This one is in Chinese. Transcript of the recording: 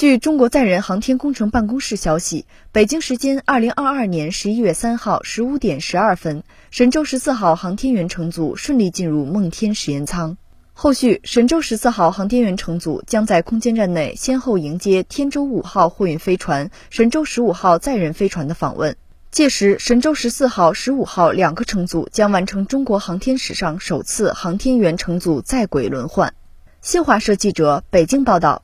据中国载人航天工程办公室消息北京时间二零二二年十一月三号十五点十二分神舟十四号航天员乘组顺利进入梦天实验舱。后续神舟十四号航天员乘组将在空间站内先后迎接天舟五号货运飞船神舟十五号载人飞船的访问。届时神舟十四号十五号两个乘组将完成中国航天史上首次航天员乘组在轨轮换。新华社记者北京报道。